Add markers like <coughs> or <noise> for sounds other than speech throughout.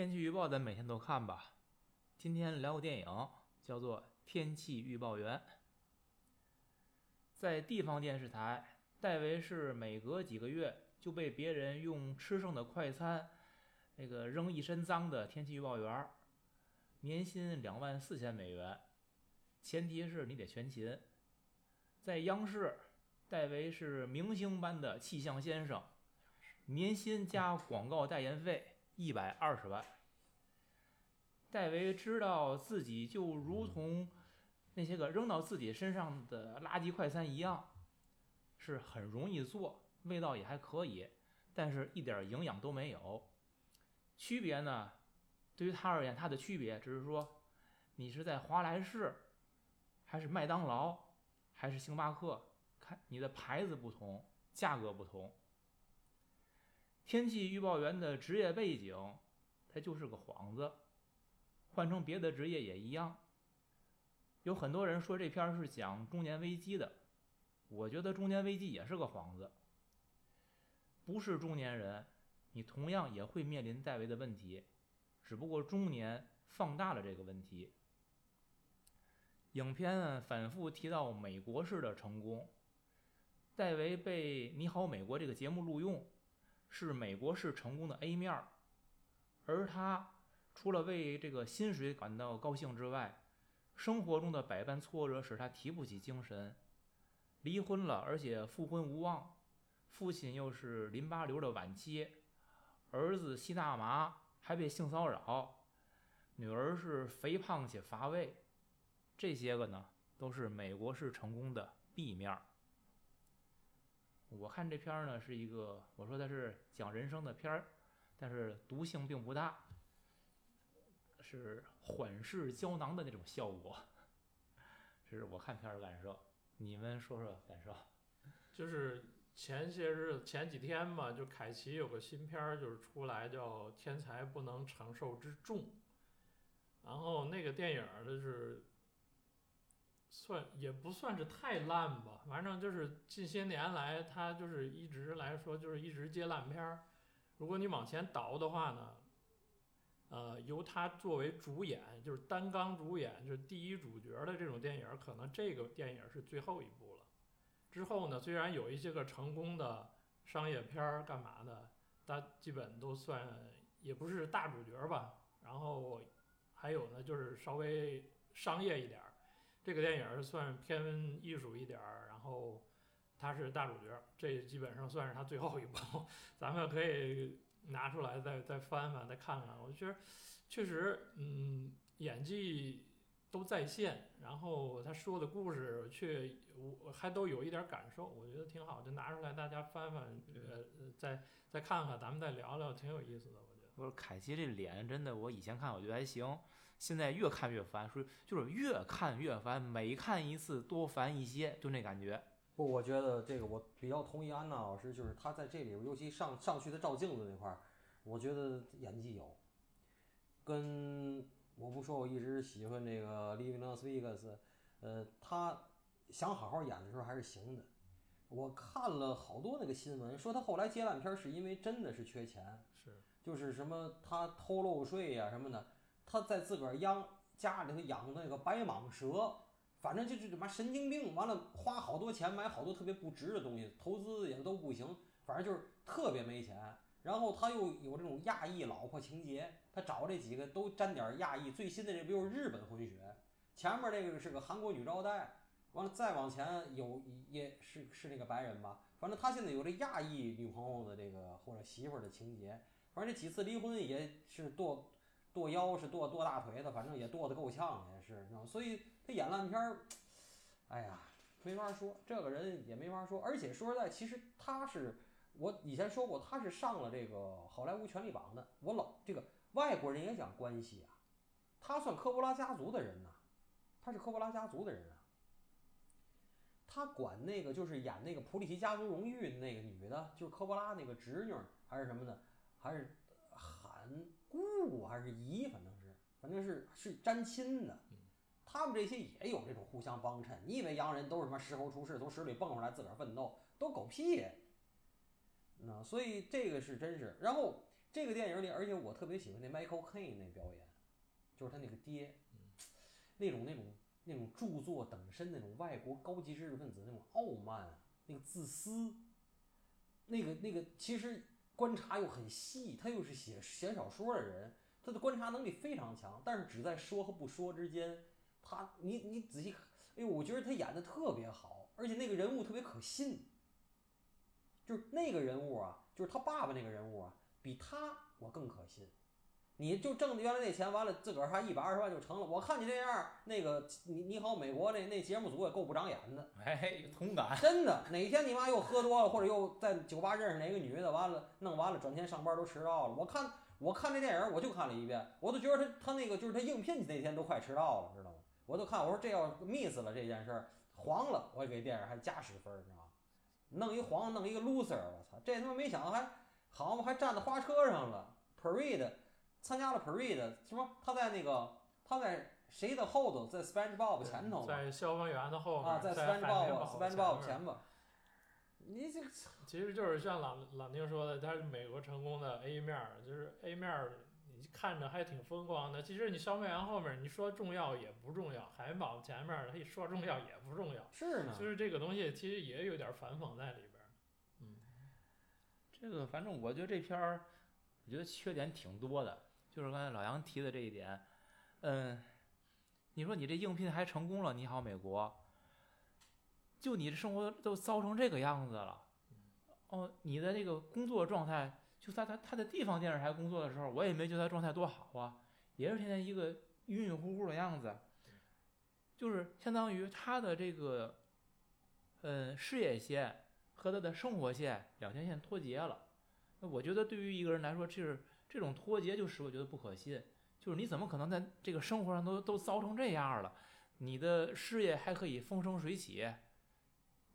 天气预报咱每天都看吧。今天聊个电影，叫做《天气预报员》。在地方电视台，戴维是每隔几个月就被别人用吃剩的快餐，那个扔一身脏的天气预报员，年薪两万四千美元，前提是你得全勤。在央视，戴维是明星般的气象先生，年薪加广告代言费。一百二十万。戴维知道自己就如同那些个扔到自己身上的垃圾快餐一样，是很容易做，味道也还可以，但是一点营养都没有。区别呢，对于他而言，它的区别只是说，你是在华莱士，还是麦当劳，还是星巴克，看你的牌子不同，价格不同。天气预报员的职业背景，他就是个幌子，换成别的职业也一样。有很多人说这片是讲中年危机的，我觉得中年危机也是个幌子。不是中年人，你同样也会面临戴维的问题，只不过中年放大了这个问题。影片反复提到美国式的成功，戴维被《你好，美国》这个节目录用。是美国式成功的 A 面，而他除了为这个薪水感到高兴之外，生活中的百般挫折使他提不起精神。离婚了，而且复婚无望，父亲又是淋巴瘤的晚期，儿子吸大麻还被性骚扰，女儿是肥胖且乏味，这些个呢都是美国式成功的 B 面。我看这片儿呢是一个，我说它是讲人生的片儿，但是毒性并不大，是缓释胶囊的那种效果，这是我看片儿的感受。你们说说感受？就是前些日前几天吧，就凯奇有个新片儿就是出来叫《天才不能承受之重》，然后那个电影儿就是。算也不算是太烂吧，反正就是近些年来，他就是一直来说就是一直接烂片儿。如果你往前倒的话呢，呃，由他作为主演，就是单刚主演，就是第一主角的这种电影，可能这个电影是最后一部了。之后呢，虽然有一些个成功的商业片儿干嘛的，但基本都算也不是大主角吧。然后还有呢，就是稍微商业一点。这个电影是算偏艺术一点儿，然后他是大主角，这基本上算是他最后一部，<laughs> 咱们可以拿出来再再翻翻再看看。我觉得确实，嗯，演技都在线，然后他说的故事却我还都有一点感受，我觉得挺好，就拿出来大家翻翻，呃，再再看看，咱们再聊聊，挺有意思的。我觉得。不是凯奇这脸真的，我以前看我觉得还行，现在越看越烦，说就是越看越烦，每看一次多烦一些，就那感觉。不，我觉得这个我比较同意安娜老师，就是他在这里尤其上上去的照镜子那块儿，我觉得演技有。跟我不说，我一直喜欢这个利维纳斯维格斯，呃，他想好好演的时候还是行的。我看了好多那个新闻，说他后来接烂片是因为真的是缺钱。是。就是什么他偷漏税呀什么的，他在自个儿养家里头养的那个白蟒蛇，反正就是他妈神经病。完了花好多钱买好多特别不值的东西，投资也都不行，反正就是特别没钱。然后他又有这种亚裔老婆情节，他找这几个都沾点亚裔。最新的这不就是日本混血？前面那个是个韩国女招待，完了再往前有也是是那个白人吧？反正他现在有这亚裔女朋友的这个或者媳妇儿的情节。反正这几次离婚也是多剁腰，是剁剁大腿的，反正也剁得够呛，也是，所以他演烂片儿，哎呀，没法说，这个人也没法说。而且说实在，其实他是我以前说过，他是上了这个好莱坞权力榜的。我老这个外国人也讲关系啊，他算科波拉家族的人呐，他是科波拉家族的人啊。他管那个就是演那个《普里奇家族荣誉的》那个女的，就是科波拉那个侄女还是什么的。还是喊姑姑还是姨，反正是，反正是是沾亲的。他们这些也有这种互相帮衬。你以为洋人都是什么石猴出世，从石里蹦出来自个儿奋斗，都狗屁！那所以这个是真是。然后这个电影里，而且我特别喜欢那 Michael Caine 那表演，就是他那个爹，那种那种那种著作等身，那种外国高级知识分子那种傲慢，那个自私，那个那个其实观察又很细，他又是写写小说的人，他的观察能力非常强，但是只在说和不说之间，他你你仔细看，哎呦，我觉得他演的特别好，而且那个人物特别可信，就是那个人物啊，就是他爸爸那个人物啊，比他我更可信。你就挣原来那钱，完了自个儿还一百二十万就成了。我看你这样，那个你你好，美国那那节目组也够不长眼的，哎，同感。<laughs> 真的。哪天你妈又喝多了，或者又在酒吧认识哪个女的，完了弄完了转天上班都迟到了。我看我看这电影，我就看了一遍，我都觉得他他那个就是他应聘那天都快迟到了，知道吗？我都看我说这要 miss 了这件事儿黄了，我给电影还加十分，你知道吗？弄一黄，弄一个 loser，我操，这他妈没想到还好嘛，还站在花车上了，parade。参加了 parade 什么？他在那个他在谁的后头？在 SpongeBob 前头在消防员的后头啊，在在 SpongeBob SpongeBob 前前吧。你这 <laughs> 其实就是像朗朗宁说的，他是美国成功的 A 面儿，就是 A 面儿，你看着还挺风光的。其实你消灭完后面，你说重要也不重要；海绵宝宝前面，他一说重要也不重要。是呢，就是这个东西其实也有点反讽在里边儿。嗯，这个反正我觉得这片儿，我觉得缺点挺多的。就是刚才老杨提的这一点，嗯，你说你这应聘还成功了，你好美国，就你的生活都糟成这个样子了，哦，你的这个工作状态，就在他他在地方电视台工作的时候，我也没觉得他状态多好啊，也是天天一个晕晕乎乎的样子，就是相当于他的这个，嗯，事业线和他的生活线两条线脱节了，那我觉得对于一个人来说，这是。这种脱节就使我觉得不可信，就是你怎么可能在这个生活上都都糟成这样了，你的事业还可以风生水起？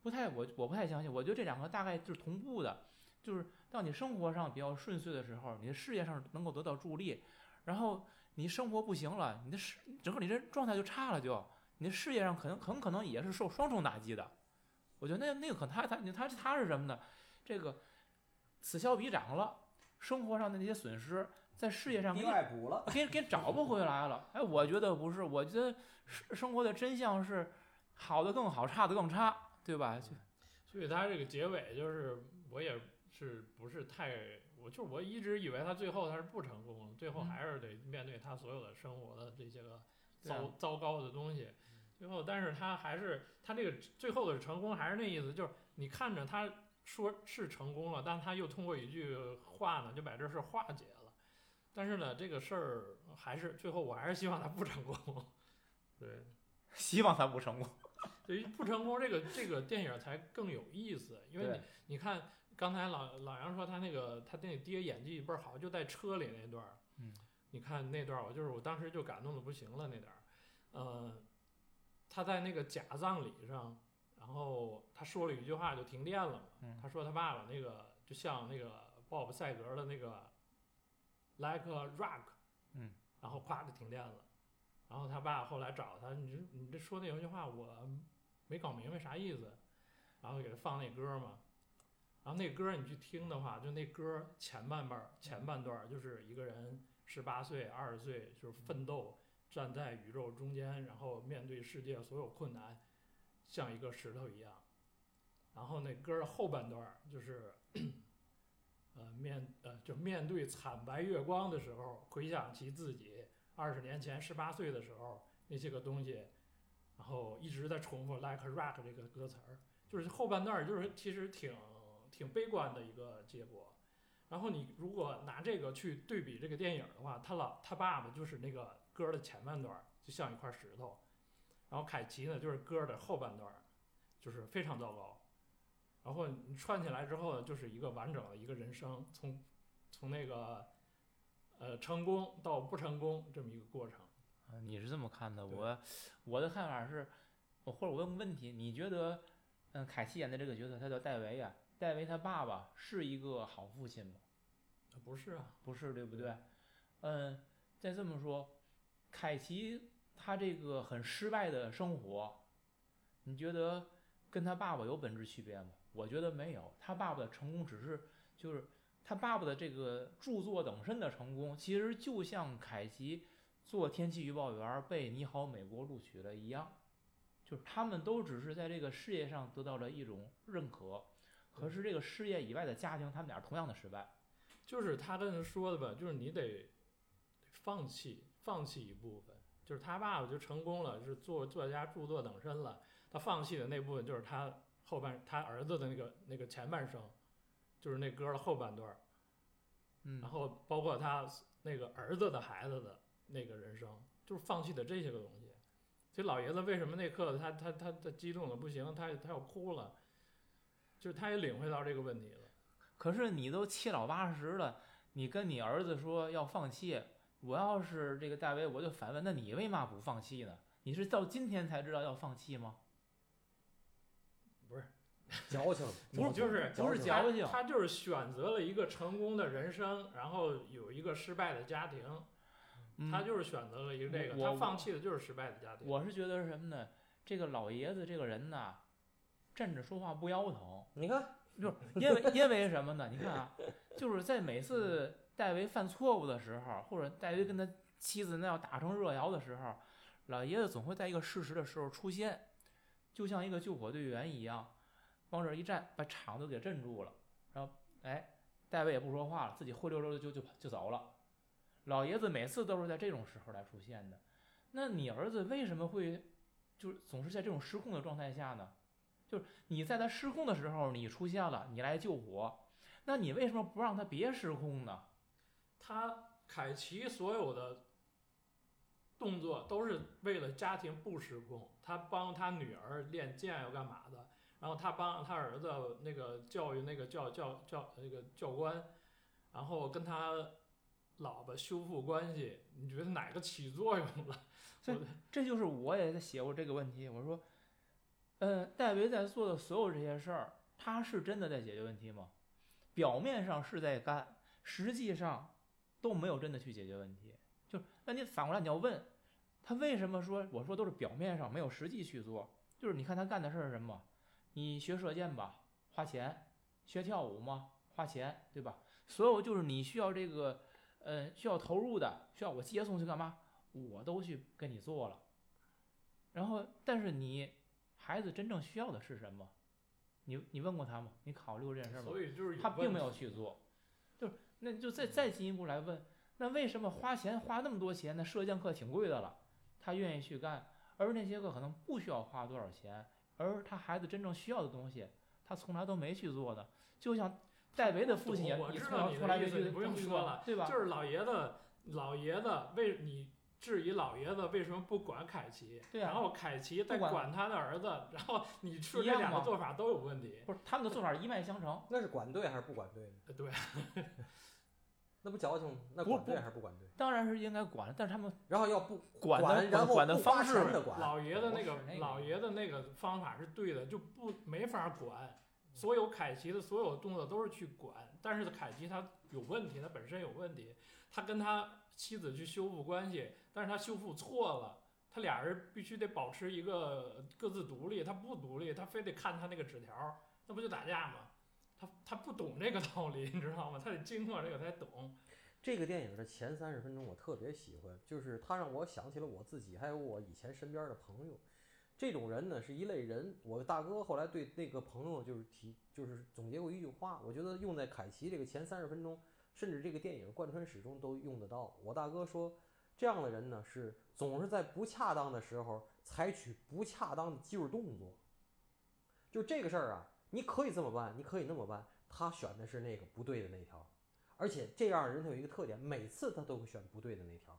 不太，我我不太相信。我觉得这两个大概就是同步的，就是当你生活上比较顺遂的时候，你的事业上能够得到助力，然后你生活不行了，你的事整个你这状态就差了，就你的事业上可能很可能也是受双重打击的。我觉得那那个可他他他他是什么呢？这个此消彼长了。生活上的那些损失，在事业上给补了，给给找不回来了。哎，我觉得不是，我觉得生生活的真相是好的更好，差的更差，对吧？就所以他这个结尾就是，我也是不是太，我就我一直以为他最后他是不成功，最后还是得面对他所有的生活的这些个糟糟糕的东西。最后，但是他还是他这个最后的成功还是那意思，就是你看着他。说是成功了，但他又通过一句话呢，就把这事化解了。但是呢，这个事儿还是最后，我还是希望他不成功。<laughs> 对，希望他不成功。对于不成功，这个这个电影才更有意思。因为你你看，刚才老老杨说他那个他那爹演技倍儿好，就在车里那段儿。嗯。你看那段儿，我就是我当时就感动的不行了那段儿。呃，他在那个假葬礼上。然后他说了一句话，就停电了嘛。他说他爸爸那个就像那个鲍勃赛格的那个，like a rock，嗯，然后咵就停电了。然后他爸后来找他，你这你这说那有句话我没搞明白啥意思。然后给他放那歌嘛。然后那歌你去听的话，就那歌前半半前半段就是一个人十八岁二十岁就是奋斗，站在宇宙中间，然后面对世界所有困难。像一个石头一样，然后那歌的后半段就是，呃面呃就面对惨白月光的时候，回想起自己二十年前十八岁的时候那些个东西，然后一直在重复 like rock 这个歌词儿，就是后半段儿就是其实挺挺悲观的一个结果。然后你如果拿这个去对比这个电影的话，他老他爸爸就是那个歌的前半段儿就像一块石头。然后凯奇呢，就是歌的后半段儿，就是非常糟糕。然后你串起来之后呢，就是一个完整的一个人生，从从那个呃成功到不成功这么一个过程。啊，你是这么看的？我我的看法是，我或者我问个问题，你觉得，嗯，凯奇演的这个角色他叫戴维啊？戴维他爸爸是一个好父亲吗？不是啊，不是，对不对？嗯，再这么说，凯奇。他这个很失败的生活，你觉得跟他爸爸有本质区别吗？我觉得没有，他爸爸的成功只是就是他爸爸的这个著作等身的成功，其实就像凯奇做天气预报员被你好美国录取了一样，就是他们都只是在这个事业上得到了一种认可，可是这个事业以外的家庭，他们俩同样的失败。就是他跟人说的吧，就是你得放弃，放弃一部分。就是他爸爸就成功了，是作作家著作等身了，他放弃的那部分就是他后半他儿子的那个那个前半生，就是那歌的后半段儿，嗯然后包括他那个儿子的孩子的那个人生，就是放弃的这些个东西。所以老爷子为什么那刻他他他他激动的不行，他他要哭了，就是他也领会到这个问题了。可是你都七老八十了，你跟你儿子说要放弃，我要是这个戴维，我就反问，那你为嘛不放弃呢？你是到今天才知道要放弃吗？不是矫情，<laughs> 不是就是不是矫情他就是选择了一个成功的人生，然后有一个失败的家庭，嗯他就是选择了一个这个，他放弃的就是失败的家庭。我是觉得是什么呢？这个老爷子这个人呐，站着说话不腰疼，你看，就是因为因为什么呢？<laughs> 你看啊，就是在每次戴维犯错误的时候，或者戴维跟他妻子那要打成热窑的时候，老爷子总会在一个适时的时候出现，就像一个救火队员一样，往这儿一站，把场子给镇住了。然后，哎，戴维也不说话了，自己灰溜溜的就就就走了。老爷子每次都是在这种时候来出现的。那你儿子为什么会就是总是在这种失控的状态下呢？就是你在他失控的时候你出现了，你来救火，那你为什么不让他别失控呢？他凯奇所有的动作都是为了家庭不失控，他帮他女儿练剑要干嘛的，然后他帮他儿子那个教育那个教教教那个教官，然后跟他老婆修复关系，你觉得哪个起作用了？<laughs> 所以这就是我也在写过这个问题。我说，呃，戴维在做的所有这些事儿，他是真的在解决问题吗？表面上是在干，实际上都没有真的去解决问题。就那你反过来你要问，他为什么说我说都是表面上没有实际去做？就是你看他干的事儿是什么？你学射箭吧，花钱；学跳舞吗？花钱，对吧？所有就是你需要这个，呃，需要投入的，需要我接送去干嘛？我都去跟你做了，然后，但是你孩子真正需要的是什么？你你问过他吗？你考虑过这件事吗？所以就是他并没有去做，就是那就再再进一步来问，那为什么花钱花那么多钱？那射箭课挺贵的了，他愿意去干，而那些个可能不需要花多少钱，而他孩子真正需要的东西，他从来都没去做的。就像戴维的父亲也我知道你的意思你不用说了，对吧？就是老爷子，老爷子为你质疑老爷子为什么不管凯奇，对啊然后凯奇再管管他的儿子，然后你说一样这两个做法都有问题。不是他们的做法一脉相承，<laughs> 那是管对还是不管对对，<laughs> 那不矫情吗？那管对还是不管对？当然是应该管，但是他们然后要不管的管，然后管的方式的管，老爷子那个那个老爷子那个方法是对的，就不没法管。所有凯奇的所有动作都是去管，但是凯奇他有问题，他本身有问题，他跟他妻子去修复关系，但是他修复错了，他俩人必须得保持一个各自独立，他不独立，他非得看他那个纸条，那不就打架吗？他他不懂这个道理，你知道吗？他得经过这个才懂。这个电影的前三十分钟我特别喜欢，就是他让我想起了我自己，还有我以前身边的朋友。这种人呢是一类人。我大哥后来对那个朋友就是提，就是总结过一句话，我觉得用在凯奇这个前三十分钟，甚至这个电影贯穿始终都用得到。我大哥说，这样的人呢是总是在不恰当的时候采取不恰当的技术动作。就这个事儿啊，你可以这么办，你可以那么办，他选的是那个不对的那条。而且这样的人他有一个特点，每次他都会选不对的那条。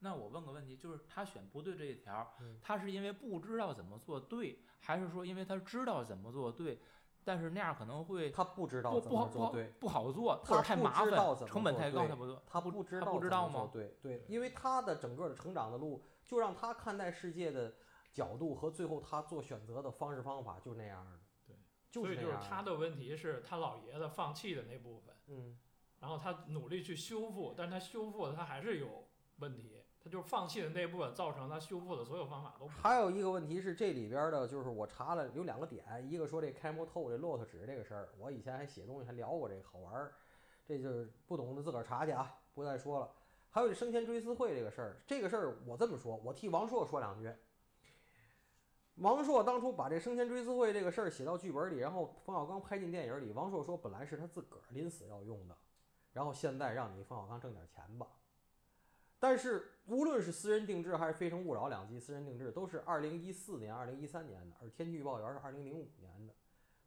那我问个问题，就是他选不对这一条嗯，他是因为不知道怎么做对，还是说因为他知道怎么做对，但是那样可能会他不知道怎不不好不好么做对，不好做，或他者太麻烦，知道怎么成本太高，他不做，他不不知道不知道吗？对对，因为他的整个的成长的路，就让他看待世界的角度和最后他做选择的方式方法就是那样的。对，就是那样的。所以就是他的问题是他老爷子放弃的那部分，嗯，然后他努力去修复，但是他修复的他还是有问题，他就是放弃了那部分，造成他修复的所有方法都还有一个问题是，这里边的就是我查了有两个点，一个说这开摩透这骆驼纸这个事儿，我以前还写东西还聊过这个好玩儿，这就是不懂的自个儿查去啊，不再说了。还有这生前追思会这个事儿，这个事儿我这么说，我替王朔说两句。王朔当初把这生前追思会这个事儿写到剧本里，然后冯小刚拍进电影里。王朔说本来是他自个儿临死要用的，然后现在让你冯小刚挣点钱吧。但是无论是私人定制还是《非诚勿扰》两季私人定制，都是二零一四年、二零一三年的，而《天气预报员》是二零零五年的。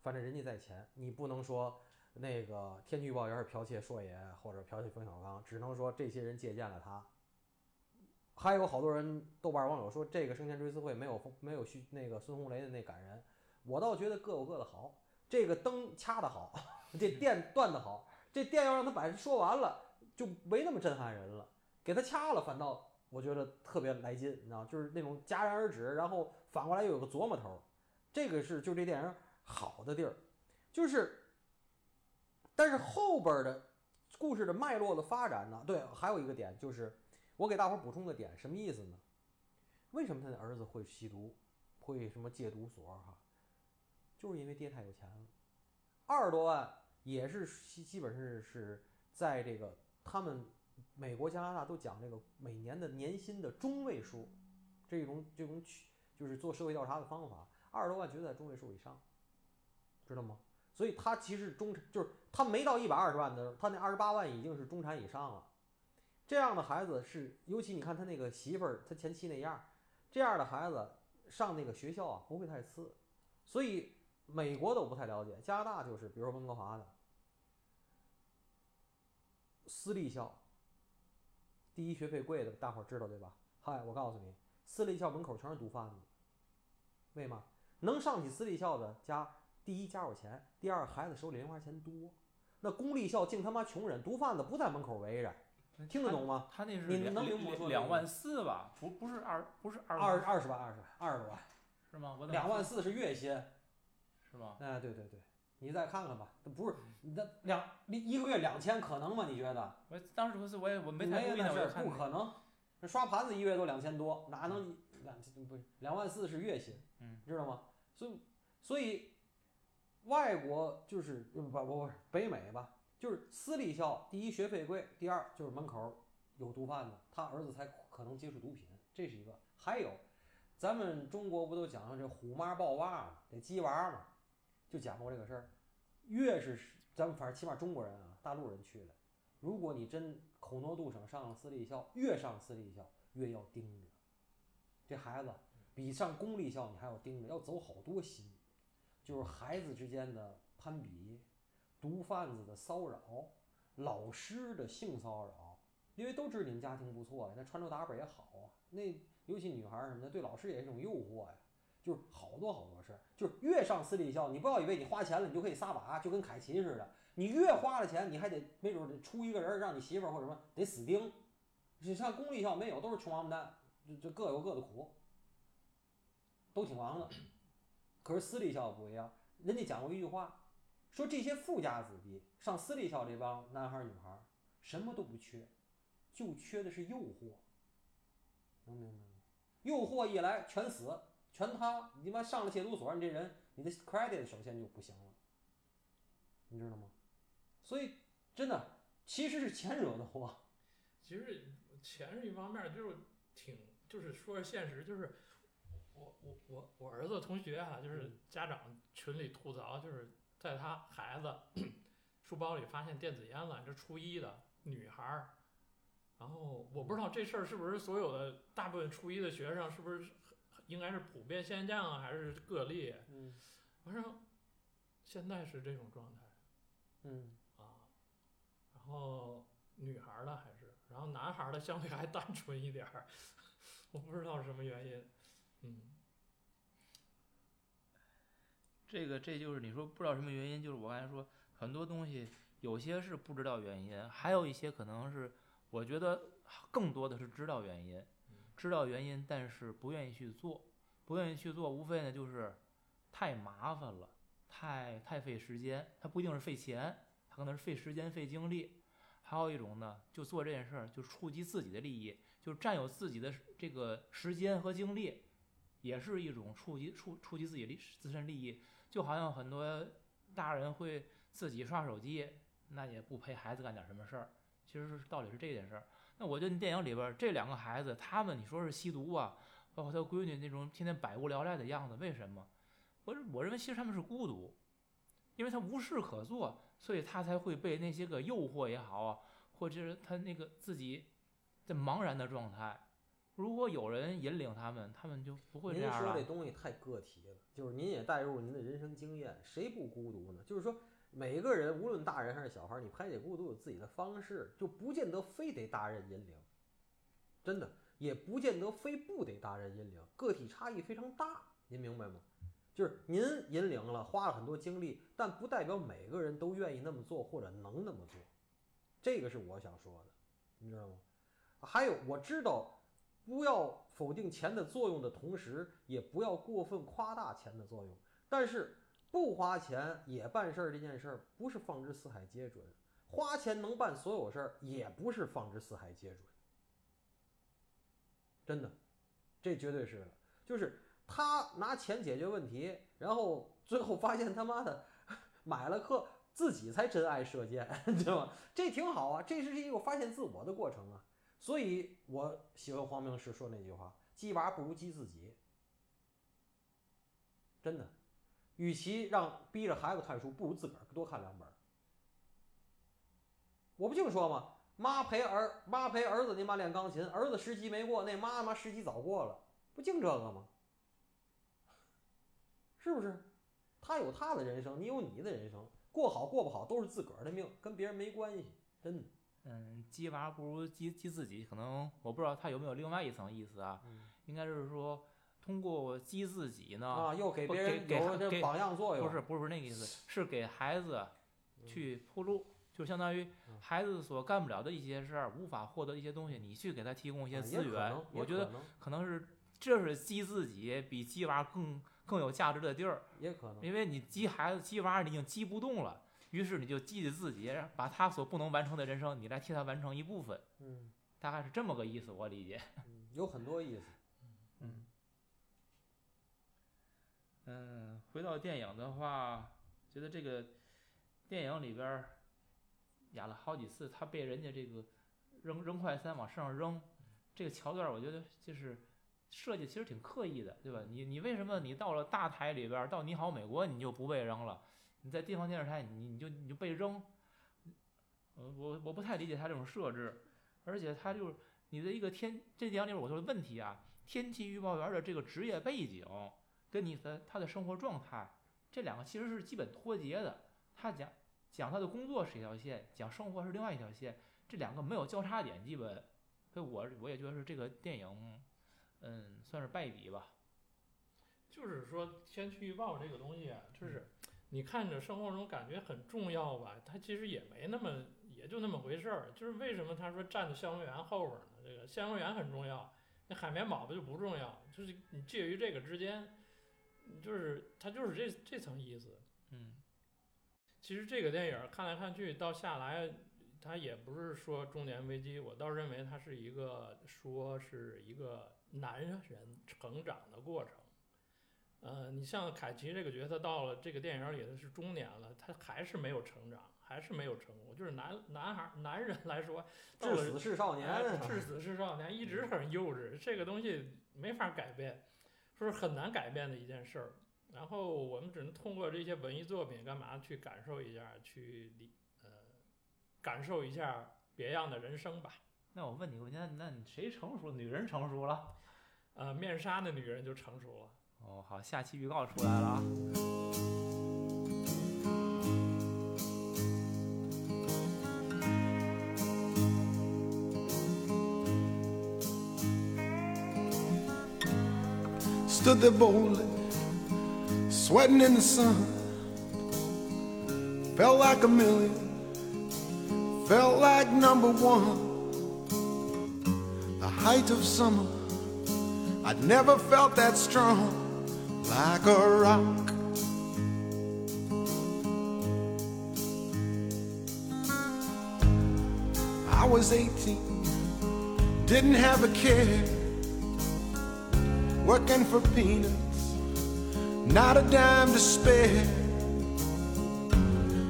反正人家在前，你不能说那个《天气预报员》是剽窃硕爷或者剽窃冯小刚，只能说这些人借鉴了他。还有好多人豆瓣网友说这个生前追思会没有没有徐那个孙红雷的那感人，我倒觉得各有各的好。这个灯掐的好，<laughs> 这电断的好，这电要让他把说完了，就没那么震撼人了。给他掐了，反倒我觉得特别来劲，你知道，就是那种戛然而止，然后反过来又有个琢磨头。这个是就这电影好的地儿，就是，但是后边的故事的脉络的发展呢，对，还有一个点就是。我给大伙补充个点，什么意思呢？为什么他的儿子会吸毒，会什么戒毒所哈？就是因为爹太有钱了，二十多万也是基本上是在这个他们美国、加拿大都讲这个每年的年薪的中位数，这种这种取就是做社会调查的方法，二十多万绝对在中位数以上，知道吗？所以他其实中产就是他没到一百二十万的，他那二十八万已经是中产以上了。这样的孩子是，尤其你看他那个媳妇儿，他前妻那样，这样的孩子上那个学校啊不会太次，所以美国的我不太了解，加拿大就是，比如说温哥华的私立校，第一学费贵的，大伙儿知道对吧？嗨，我告诉你，私立校门口全是毒贩子，为嘛？能上起私立校的家，第一家有钱，第二孩子手里零花钱多，那公立校净他妈穷人，毒贩子不在门口围着。听得懂吗？他那是你能明白两万四吧？不不是二不是二二二十万，二十万，二十多万，是吗？我两万四是月薪。是吗？哎，对对对，你再看看吧，这不是那两一个月两千可能吗？你觉得？我当时不是我也我没没太注意呢，那事儿，不可能。这刷盘子一个月都两千多，哪能两千不是两万四是月薪？嗯，知道吗？所以所以外国就是不不不是北美吧，就是私立校，第一学费贵，第二就是门口有毒贩子，他儿子才可能接触毒品，这是一个。还有，咱们中国不都讲究这虎妈抱娃嘛，这鸡娃嘛，就讲过这个事儿。越是咱们反正起码中国人啊，大陆人去了，如果你真口诺度省上了私立校，越上私立校越要盯着，这孩子比上公立校你还要盯着，要走好多心，就是孩子之间的攀比，毒贩子的骚扰，老师的性骚扰，因为都知道你们家庭不错呀，那穿着打扮也好啊，那尤其女孩什么的，对老师也是一种诱惑呀。就是好多好多事儿，就是越上私立校，你不要以为你花钱了你就可以撒把，就跟凯奇似的，你越花了钱，你还得没准得出一个人儿让你媳妇儿或者什么得死盯。你上公立校没有，都是穷王八蛋，就就各有各的苦，都挺忙的。可是私立校不一样，人家讲过一句话，说这些富家子弟上私立校这帮男孩儿女孩儿什么都不缺，就缺的是诱惑，能明白吗？诱惑一来全死。全他，你妈上了戒毒所，你这人你的 credit 首先就不行了，你知道吗？所以真的其实是钱惹的祸。其实钱是一方面，就是挺就是说现实，就是我我我我儿子同学啊，就是家长群里吐槽，就是在他孩子 <coughs> 书包里发现电子烟了，这初一的女孩儿。然后我不知道这事儿是不是所有的大部分初一的学生是不是应该是普遍现象啊，还是个例？嗯反正现在是这种状态嗯，啊。然后女孩的还是，然后男孩的相对还单纯一点儿，<laughs> 我不知道是什么原因。嗯，这个这就是你说不知道什么原因，就是我刚才说很多东西有些是不知道原因，还有一些可能是我觉得更多的是知道原因，知道原因但是不愿意去做，不愿意去做，无非呢就是太麻烦了，太太费时间，它不一定是费钱，它可能是费时间费精力，还有一种呢，就做这件事儿就触及自己的利益，就占有自己的这个时间和精力，也是一种触及触触及自己利自身利益。就好像很多大人会自己刷手机，那也不陪孩子干点什么事儿。其实是道理是这件事儿。那我觉得电影里边这两个孩子，他们你说是吸毒啊，包括他闺女那种天天百无聊赖的样子，为什么？我我认为其实他们是孤独，因为他无事可做，所以他才会被那些个诱惑也好啊，或者是他那个自己在茫然的状态。如果有人引领他们，他们就不会这您样了。说这东西太个体了，就是您也带入您的人生经验，谁不孤独呢？就是说，每个人无论大人还是小孩儿，你排解孤独有自己的方式，就不见得非得大人引领，真的也不见得非不得大人引领，个体差异非常大，您明白吗？就是您引领了，花了很多精力，但不代表每个人都愿意那么做或者能那么做，这个是我想说的，你知道吗？还有我知道。不要否定钱的作用的同时，也不要过分夸大钱的作用。但是不花钱也办事儿这件事儿，不是放之四海皆准；花钱能办所有事儿，也不是放之四海皆准。真的，这绝对是。就是他拿钱解决问题，然后最后发现他妈的买了课，自己才真爱射箭，<laughs> 知道吗？这挺好啊，这是一个发现自我的过程啊。所以我喜欢黄明志说那句话：“鸡娃不如鸡自己。”真的，与其让逼着孩子看书，不如自个儿多看两本。我不净说吗？妈陪儿妈陪儿子，你妈练钢琴，儿子十级没过，那妈妈十级早过了，不净这个吗？是不是？他有他的人生，你有你的人生，过好过不好都是自个儿的命，跟别人没关系，真的。嗯，鸡娃不如鸡鸡自己，可能我不知道他有没有另外一层意思啊，应该是说通过激自己呢，啊，又给别人给给榜样作用。不是不是那个意思，是给孩子去铺路，就相当于嗯孩子所干不了的一些事儿，无法获得一些东西，你去给他提供一啊些资源我觉得可能是这是激自己比激娃更更有价值的地儿，也可能。因为你激孩子激娃你已经激不动了，于是你就激自己，把他所不能完成的人生，你来替他完成一部分，嗯，大概是这么个意思，我理解。嗯有很多意思。嗯，嗯，回到电影的话，觉得这个电影里边演了好几次，他被人家这个扔扔快餐往身上扔，这个桥段我觉得就是设计其实挺刻意的，对吧？你你为什么你到了大台里边，到你好美国你就不被扔了？你在地方电视台你你就你就被扔，呃，我我不太理解他这种设置，而且他就是你的一个天这电影里边我说的问题啊，天气预报员的这个职业背景跟你的他的生活状态，这两个其实是基本脱节的。他讲讲他的工作是一条线，讲生活是另外一条线，这两个没有交叉点，基本。所以我我也觉得是这个电影，嗯，算是败笔吧。就是说天气预报这个东西啊，就是你看着生活中感觉很重要吧，它其实也没那么，也就那么回事儿。就是为什么他说站在消防员后边儿呢？这个消防员很重要，那海绵宝宝就不重要，就是你介于这个之间，就是它就是这这层意思。嗯其实这个电影看来看去到下来，它也不是说中年危机，我倒认为它是一个说是一个男人成长的过程。呃，你像凯奇这个角色到了这个电影里他是中年了，他还是没有成长，还是没有成功。就是男男孩男人来说，到了至死是少年至死是少年，一直很幼稚，这个东西没法改变，说是很难改变的一件事儿。然后我们只能通过这些文艺作品，干嘛去感受一下，去理呃感受一下别样的人生吧。那我问你个问题，那那你谁成熟？女人成熟了？呃，面纱的女人就成熟了。哦，好，下期预告出来了啊。<laughs> stood there boldly, sweating in the sun. Felt like a million, felt like number one. The height of summer, I'd never felt that strong, like a rock. I was 18, didn't have a care, working for peanuts, not a dime to spare.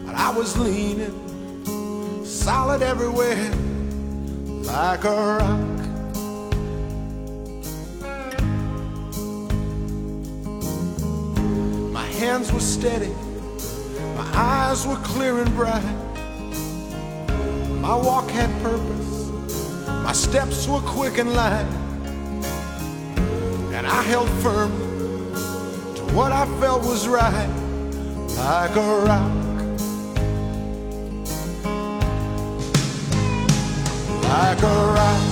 But I was leaning solid everywhere, like a rock. My hands were steady, my eyes were clear and bright. My walk had purpose, my steps were quick and light. I held firm to what I felt was right, like a rock. Like a rock.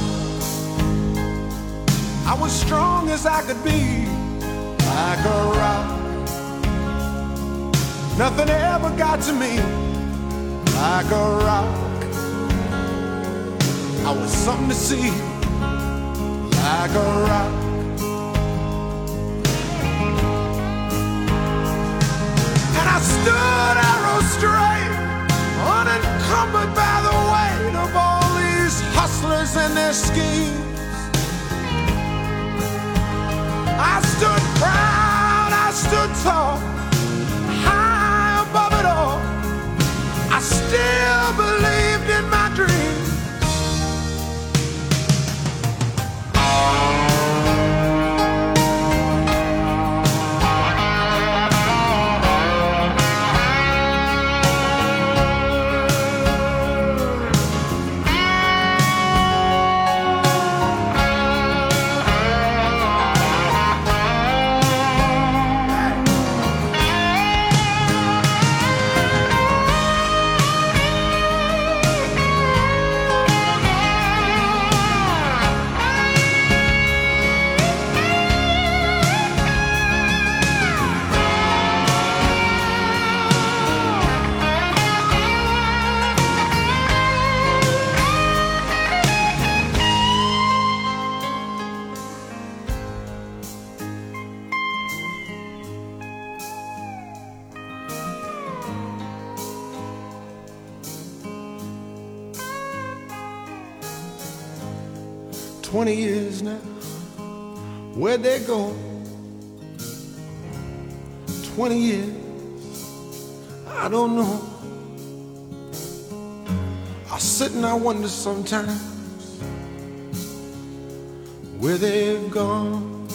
I was strong as I could be, like a rock. Nothing ever got to me, like a rock. I was something to see, like a rock. I stood arrow straight, unencumbered by the weight of all these hustlers and their schemes. I stood proud, I stood tall, high above it all. I still believed in my dreams. Twenty years now, where'd they go? Twenty years, I don't know. I sit and I wonder sometimes where they've gone.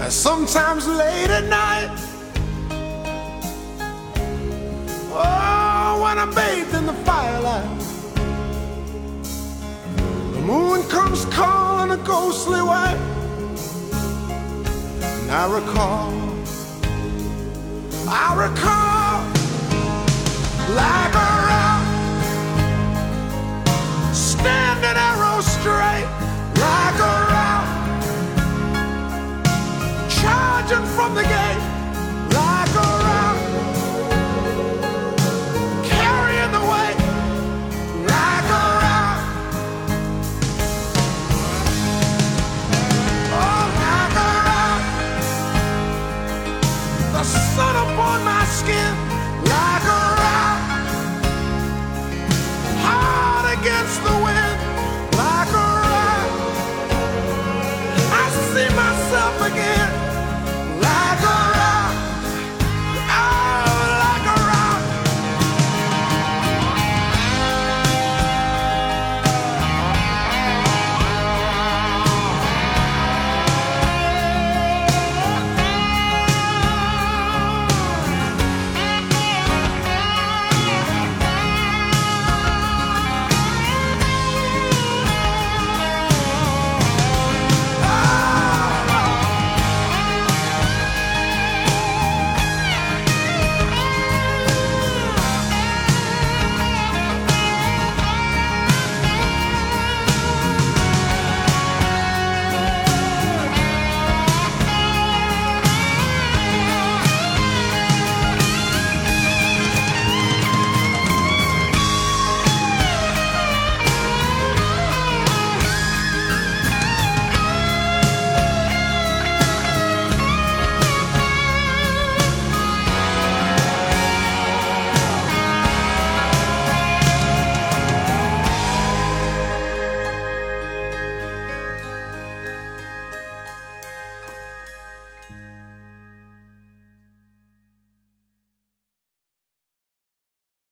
And sometimes late at night, when I'm bathed in the firelight, the moon comes calling a ghostly way. And I recall, I recall, like a rock, standing arrow straight,